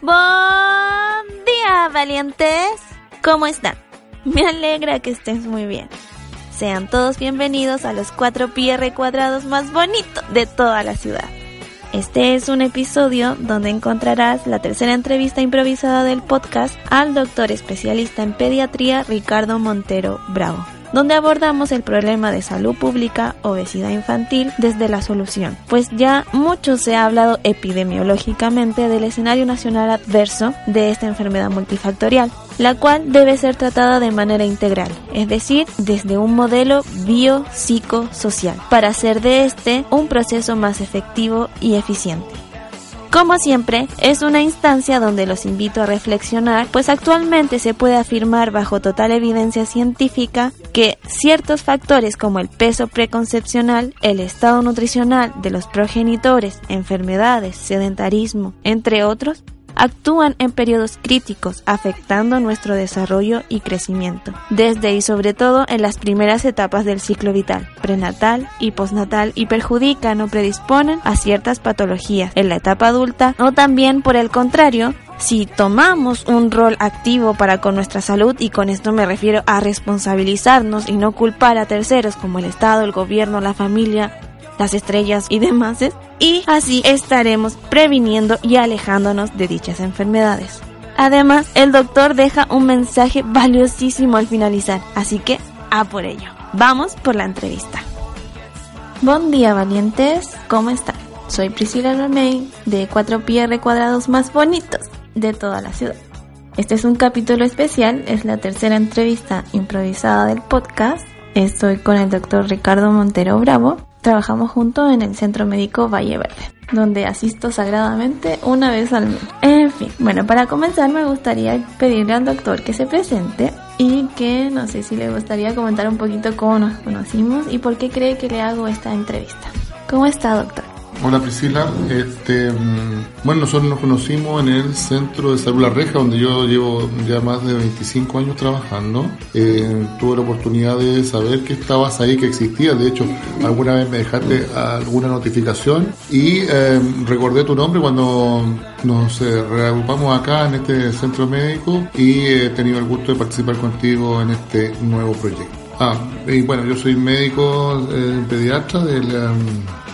Buen día, valientes. ¿Cómo están? Me alegra que estés muy bien. Sean todos bienvenidos a los 4 PR cuadrados más bonitos de toda la ciudad. Este es un episodio donde encontrarás la tercera entrevista improvisada del podcast al doctor especialista en pediatría Ricardo Montero Bravo donde abordamos el problema de salud pública, obesidad infantil, desde la solución. Pues ya mucho se ha hablado epidemiológicamente del escenario nacional adverso de esta enfermedad multifactorial, la cual debe ser tratada de manera integral, es decir, desde un modelo biopsicosocial, para hacer de este un proceso más efectivo y eficiente. Como siempre, es una instancia donde los invito a reflexionar, pues actualmente se puede afirmar bajo total evidencia científica que ciertos factores como el peso preconcepcional, el estado nutricional de los progenitores, enfermedades, sedentarismo, entre otros, actúan en periodos críticos, afectando nuestro desarrollo y crecimiento, desde y sobre todo en las primeras etapas del ciclo vital, prenatal y postnatal, y perjudican o predisponen a ciertas patologías. En la etapa adulta, o también por el contrario, si tomamos un rol activo para con nuestra salud, y con esto me refiero a responsabilizarnos y no culpar a terceros como el Estado, el gobierno, la familia, las estrellas y demás, y así estaremos previniendo y alejándonos de dichas enfermedades. Además, el doctor deja un mensaje valiosísimo al finalizar, así que a por ello. Vamos por la entrevista. Buen día valientes, ¿cómo están? Soy Priscila Romey de 4 PR cuadrados más bonitos de toda la ciudad. Este es un capítulo especial, es la tercera entrevista improvisada del podcast. Estoy con el doctor Ricardo Montero Bravo, Trabajamos juntos en el Centro Médico Valle Verde, donde asisto sagradamente una vez al mes. En fin, bueno, para comenzar me gustaría pedirle al doctor que se presente y que no sé si le gustaría comentar un poquito cómo nos conocimos y por qué cree que le hago esta entrevista. ¿Cómo está, doctor? Hola Priscila, este, mm, bueno, nosotros nos conocimos en el Centro de Salud La Reja, donde yo llevo ya más de 25 años trabajando. Eh, tuve la oportunidad de saber que estabas ahí, que existía. De hecho, alguna vez me dejaste alguna notificación y eh, recordé tu nombre cuando nos eh, reagrupamos acá en este centro médico y he tenido el gusto de participar contigo en este nuevo proyecto. Ah, y bueno, yo soy médico pediatra de la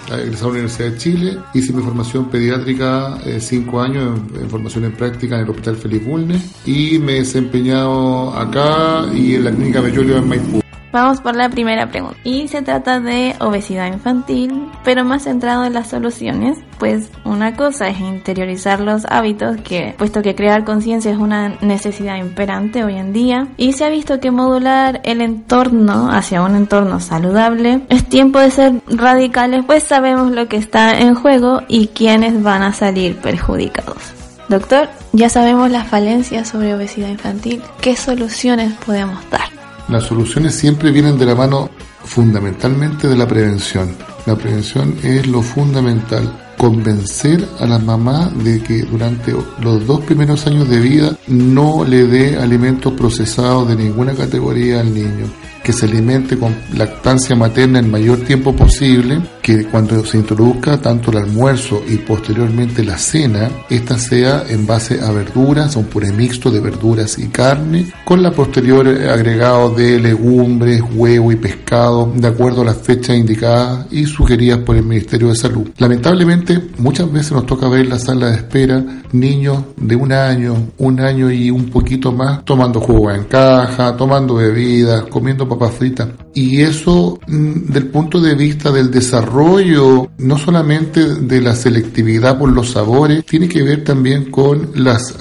egresado a la Universidad de Chile, hice mi formación pediátrica eh, cinco años en, formación en práctica en el Hospital Felipe Bulnes y me he desempeñado acá y en la clínica Bellolio en Maipú. Vamos por la primera pregunta. Y se trata de obesidad infantil, pero más centrado en las soluciones, pues una cosa es interiorizar los hábitos, que puesto que crear conciencia es una necesidad imperante hoy en día, y se ha visto que modular el entorno hacia un entorno saludable es tiempo de ser radicales, pues sabemos lo que está en juego y quiénes van a salir perjudicados. Doctor, ya sabemos las falencias sobre obesidad infantil, ¿qué soluciones podemos dar? Las soluciones siempre vienen de la mano fundamentalmente de la prevención. La prevención es lo fundamental. Convencer a la mamá de que durante los dos primeros años de vida no le dé alimentos procesados de ninguna categoría al niño que se alimente con lactancia materna el mayor tiempo posible, que cuando se introduzca tanto el almuerzo y posteriormente la cena, esta sea en base a verduras, un puré mixto de verduras y carne, con la posterior agregado de legumbres, huevo y pescado, de acuerdo a las fechas indicadas y sugeridas por el Ministerio de Salud. Lamentablemente, muchas veces nos toca ver en la sala de espera niños de un año, un año y un poquito más, tomando jugo en caja, tomando bebidas, comiendo papas fritas. Y eso, mm, del punto de vista del desarrollo, no solamente de la selectividad por los sabores, tiene que ver también con los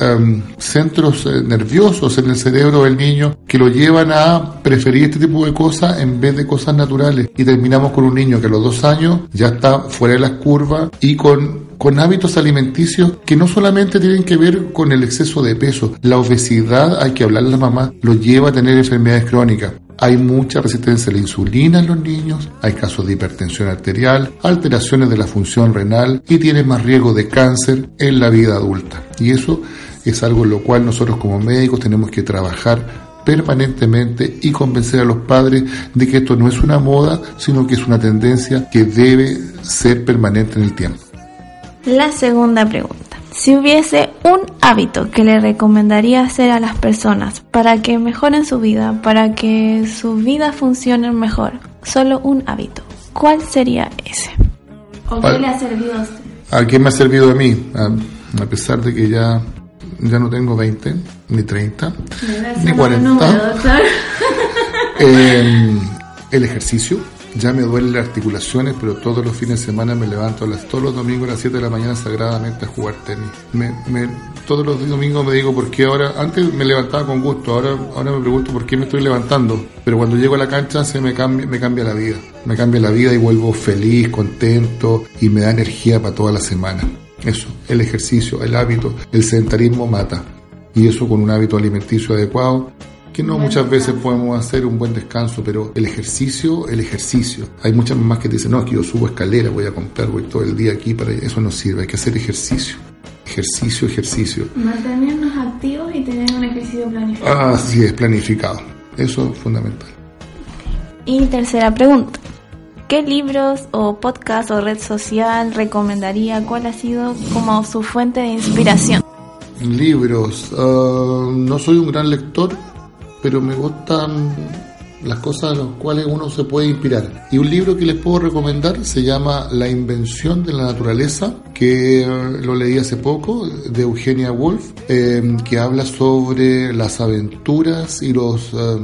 centros eh, nerviosos en el cerebro del niño que lo llevan a preferir este tipo de cosas en vez de cosas naturales. Y terminamos con un niño que a los dos años ya está fuera de las curvas y con con hábitos alimenticios que no solamente tienen que ver con el exceso de peso, la obesidad, hay que hablar la mamá, lo lleva a tener enfermedades crónicas. Hay mucha resistencia a la insulina en los niños, hay casos de hipertensión arterial, alteraciones de la función renal y tiene más riesgo de cáncer en la vida adulta. Y eso es algo en lo cual nosotros como médicos tenemos que trabajar permanentemente y convencer a los padres de que esto no es una moda, sino que es una tendencia que debe ser permanente en el tiempo. La segunda pregunta. Si hubiese un hábito que le recomendaría hacer a las personas para que mejoren su vida, para que su vida funcione mejor, solo un hábito, ¿cuál sería ese? ¿O qué le ha servido a usted? ¿A qué me ha servido a mí? A, pesar de que ya, ya no tengo 20, ni 30, ni 40. eh, el ejercicio ya me duelen las articulaciones, pero todos los fines de semana me levanto, las, todos los domingos a las 7 de la mañana sagradamente a jugar tenis. Me, me, todos los domingos me digo por qué ahora, antes me levantaba con gusto, ahora, ahora me pregunto por qué me estoy levantando. Pero cuando llego a la cancha se me cambia, me cambia la vida. Me cambia la vida y vuelvo feliz, contento y me da energía para toda la semana. Eso, el ejercicio, el hábito, el sedentarismo mata. Y eso con un hábito alimenticio adecuado que no muchas veces podemos hacer un buen descanso, pero el ejercicio, el ejercicio. Hay muchas mamás que dicen, no, aquí yo subo escalera, voy a comprar, voy todo el día aquí, para eso no sirve, hay que hacer ejercicio. Ejercicio, ejercicio. Mantenernos activos y tener un ejercicio planificado. Ah, sí, es planificado. Eso es fundamental. Y tercera pregunta. ¿Qué libros o podcast o red social recomendaría? ¿Cuál ha sido como su fuente de inspiración? Libros. Ah, no soy un gran lector, pero me gustan las cosas a las cuales uno se puede inspirar. Y un libro que les puedo recomendar se llama La invención de la naturaleza, que lo leí hace poco, de Eugenia Wolf, eh, que habla sobre las aventuras y los... Eh,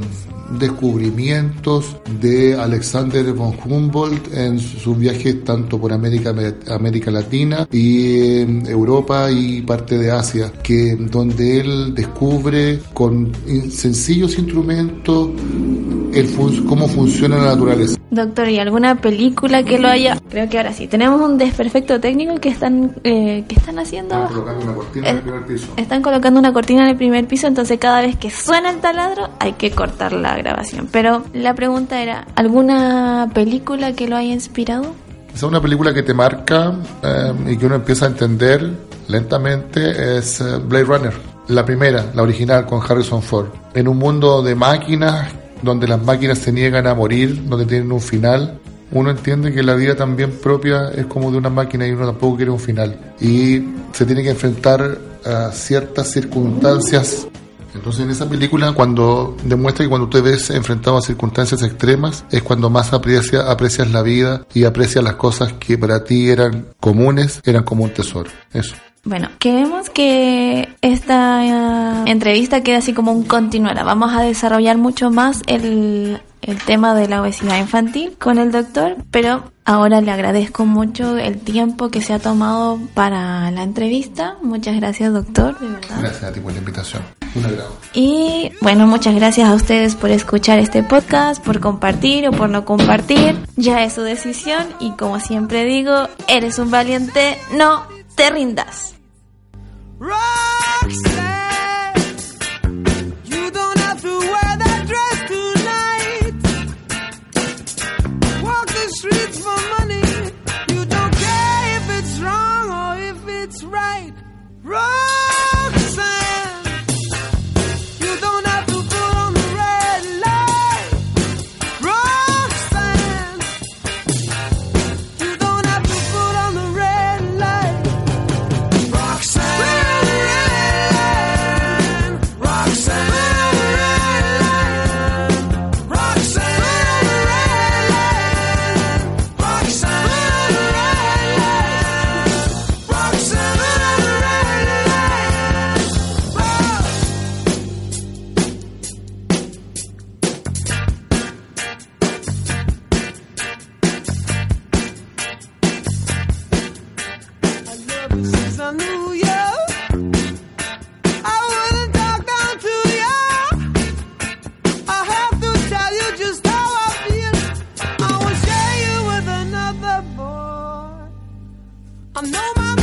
descubrimientos de Alexander von Humboldt en sus viajes tanto por América, América Latina y Europa y parte de Asia, que donde él descubre con sencillos instrumentos el cómo funciona la naturaleza. Doctor, ¿y alguna película que lo haya? Creo que ahora sí. Tenemos un desperfecto técnico que están eh, que están haciendo. Están colocando una cortina en el primer piso. Están colocando una cortina en el primer piso, entonces cada vez que suena el taladro hay que cortar la grabación. Pero la pregunta era, ¿alguna película que lo haya inspirado? Es una película que te marca eh, y que uno empieza a entender lentamente es eh, Blade Runner. La primera, la original con Harrison Ford. En un mundo de máquinas donde las máquinas se niegan a morir, donde tienen un final, uno entiende que la vida también propia es como de una máquina y uno tampoco quiere un final. Y se tiene que enfrentar a ciertas circunstancias. Entonces en esa película cuando demuestra que cuando usted ves enfrentado a circunstancias extremas es cuando más aprecia, aprecias la vida y aprecias las cosas que para ti eran comunes, eran como un tesoro. Eso. Bueno, queremos que esta eh, entrevista quede así como un continuará. Vamos a desarrollar mucho más el, el tema de la obesidad infantil con el doctor, pero ahora le agradezco mucho el tiempo que se ha tomado para la entrevista. Muchas gracias, doctor, de verdad. Gracias a ti por la invitación. Un agrado. Y bueno, muchas gracias a ustedes por escuchar este podcast, por compartir o por no compartir. Ya es su decisión y como siempre digo, eres un valiente, no te rindas. I know my